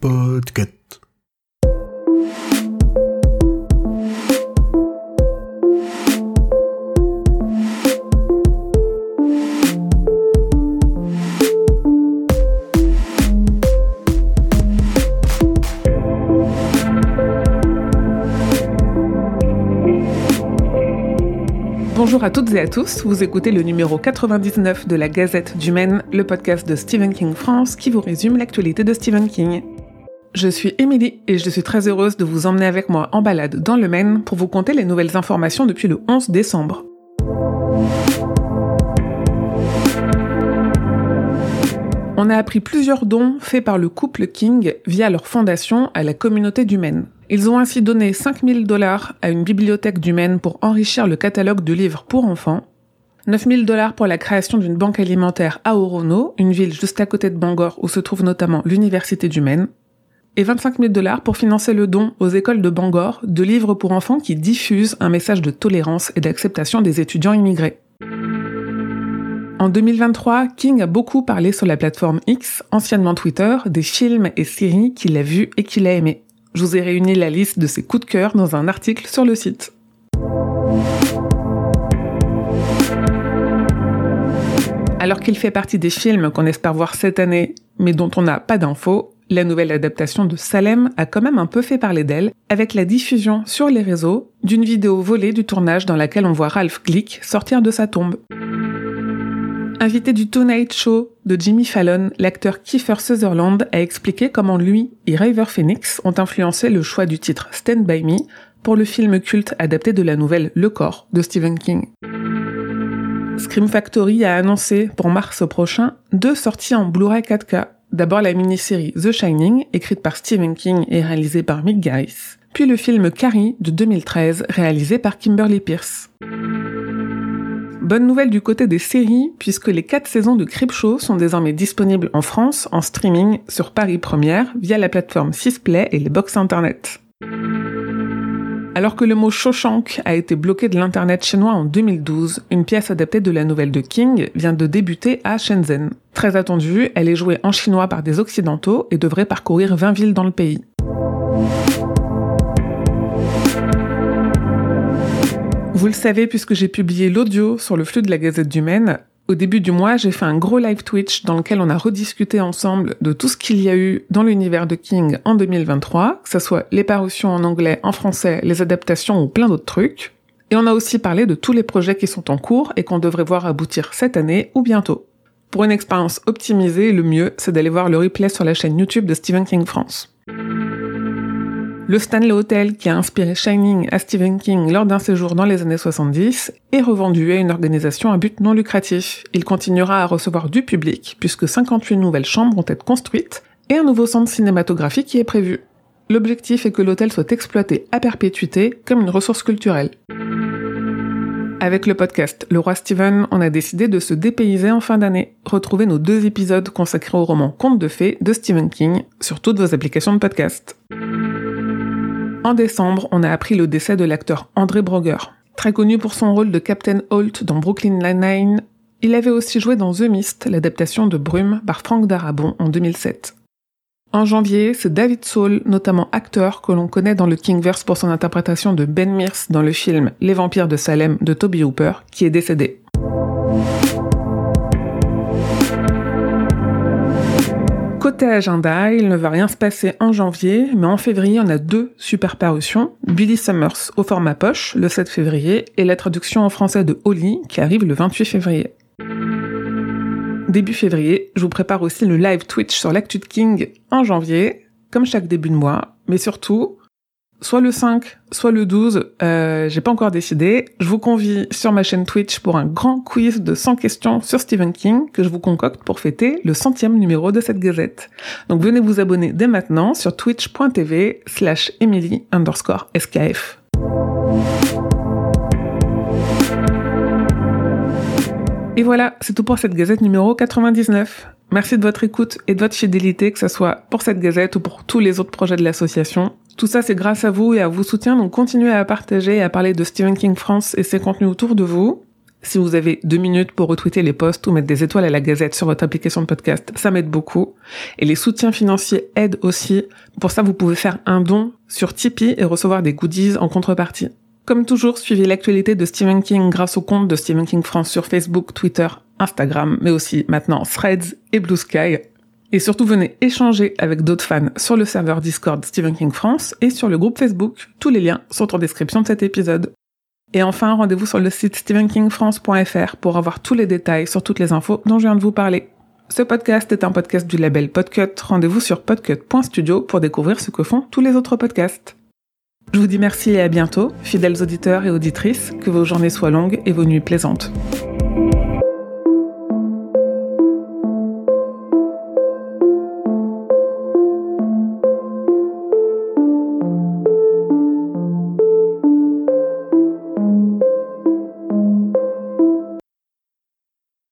Podcast. Bonjour à toutes et à tous, vous écoutez le numéro 99 de la Gazette du Maine, le podcast de Stephen King France qui vous résume l'actualité de Stephen King. Je suis Émilie et je suis très heureuse de vous emmener avec moi en balade dans le Maine pour vous conter les nouvelles informations depuis le 11 décembre. On a appris plusieurs dons faits par le couple King via leur fondation à la communauté du Maine. Ils ont ainsi donné 5000 dollars à une bibliothèque du Maine pour enrichir le catalogue de livres pour enfants, 9000 dollars pour la création d'une banque alimentaire à Orono, une ville juste à côté de Bangor où se trouve notamment l'université du Maine, et 25 000 dollars pour financer le don aux écoles de Bangor de livres pour enfants qui diffusent un message de tolérance et d'acceptation des étudiants immigrés. En 2023, King a beaucoup parlé sur la plateforme X, anciennement Twitter, des films et séries qu'il a vus et qu'il a aimés. Je vous ai réuni la liste de ses coups de cœur dans un article sur le site. Alors qu'il fait partie des films qu'on espère voir cette année, mais dont on n'a pas d'infos, la nouvelle adaptation de Salem a quand même un peu fait parler d'elle, avec la diffusion sur les réseaux d'une vidéo volée du tournage dans laquelle on voit Ralph Glick sortir de sa tombe. Invité du Tonight Show de Jimmy Fallon, l'acteur Kiefer Sutherland a expliqué comment lui et River Phoenix ont influencé le choix du titre Stand By Me pour le film culte adapté de la nouvelle Le Corps de Stephen King. Scream Factory a annoncé pour mars prochain deux sorties en Blu-ray 4K. D'abord la mini-série The Shining, écrite par Stephen King et réalisée par Mick Garris, puis le film Carrie de 2013, réalisé par Kimberly Pierce. Bonne nouvelle du côté des séries, puisque les quatre saisons de Creepshow sont désormais disponibles en France en streaming sur Paris Première via la plateforme Sisplay et les box internet. Alors que le mot Shawshank a été bloqué de l'internet chinois en 2012, une pièce adaptée de la nouvelle de King vient de débuter à Shenzhen. Très attendue, elle est jouée en chinois par des occidentaux et devrait parcourir 20 villes dans le pays. Vous le savez puisque j'ai publié l'audio sur le flux de la Gazette du Maine. Au début du mois, j'ai fait un gros live Twitch dans lequel on a rediscuté ensemble de tout ce qu'il y a eu dans l'univers de King en 2023, que ce soit les parutions en anglais, en français, les adaptations ou plein d'autres trucs. Et on a aussi parlé de tous les projets qui sont en cours et qu'on devrait voir aboutir cette année ou bientôt. Pour une expérience optimisée, le mieux, c'est d'aller voir le replay sur la chaîne YouTube de Stephen King France. Le Stanley Hotel, qui a inspiré Shining à Stephen King lors d'un séjour dans les années 70, est revendu à une organisation à but non lucratif. Il continuera à recevoir du public, puisque 58 nouvelles chambres vont être construites, et un nouveau centre cinématographique qui est prévu. L'objectif est que l'hôtel soit exploité à perpétuité comme une ressource culturelle. Avec le podcast Le Roi Steven, on a décidé de se dépayser en fin d'année. Retrouvez nos deux épisodes consacrés au roman Conte de fées de Stephen King sur toutes vos applications de podcast. En décembre, on a appris le décès de l'acteur André Broger. Très connu pour son rôle de Captain Holt dans Brooklyn Nine-Nine, il avait aussi joué dans The Mist, l'adaptation de Brume par Frank Darabont en 2007. En janvier, c'est David Soul, notamment acteur que l'on connaît dans le Kingverse pour son interprétation de Ben Mears dans le film Les Vampires de Salem de Toby Hooper, qui est décédé. Côté agenda, il ne va rien se passer en janvier, mais en février, on a deux super parutions. Billy Summers au format poche, le 7 février, et la traduction en français de Holly, qui arrive le 28 février. Début février, je vous prépare aussi le live Twitch sur l'actu de King en janvier, comme chaque début de mois, mais surtout, soit le 5, soit le 12, euh, j'ai pas encore décidé. Je vous convie sur ma chaîne Twitch pour un grand quiz de 100 questions sur Stephen King que je vous concocte pour fêter le centième numéro de cette gazette. Donc venez vous abonner dès maintenant sur twitch.tv slash emily underscore skf. Et voilà, c'est tout pour cette gazette numéro 99. Merci de votre écoute et de votre fidélité, que ce soit pour cette gazette ou pour tous les autres projets de l'association. Tout ça, c'est grâce à vous et à vos soutiens, donc continuez à partager et à parler de Stephen King France et ses contenus autour de vous. Si vous avez deux minutes pour retweeter les posts ou mettre des étoiles à la gazette sur votre application de podcast, ça m'aide beaucoup. Et les soutiens financiers aident aussi. Pour ça, vous pouvez faire un don sur Tipeee et recevoir des goodies en contrepartie. Comme toujours, suivez l'actualité de Stephen King grâce au compte de Stephen King France sur Facebook, Twitter, Instagram, mais aussi maintenant Threads et Blue Sky. Et surtout, venez échanger avec d'autres fans sur le serveur Discord Stephen King France et sur le groupe Facebook. Tous les liens sont en description de cet épisode. Et enfin, rendez-vous sur le site stephenkingfrance.fr pour avoir tous les détails sur toutes les infos dont je viens de vous parler. Ce podcast est un podcast du label Podcut. Rendez-vous sur podcut.studio pour découvrir ce que font tous les autres podcasts. Je vous dis merci et à bientôt, fidèles auditeurs et auditrices, que vos journées soient longues et vos nuits plaisantes.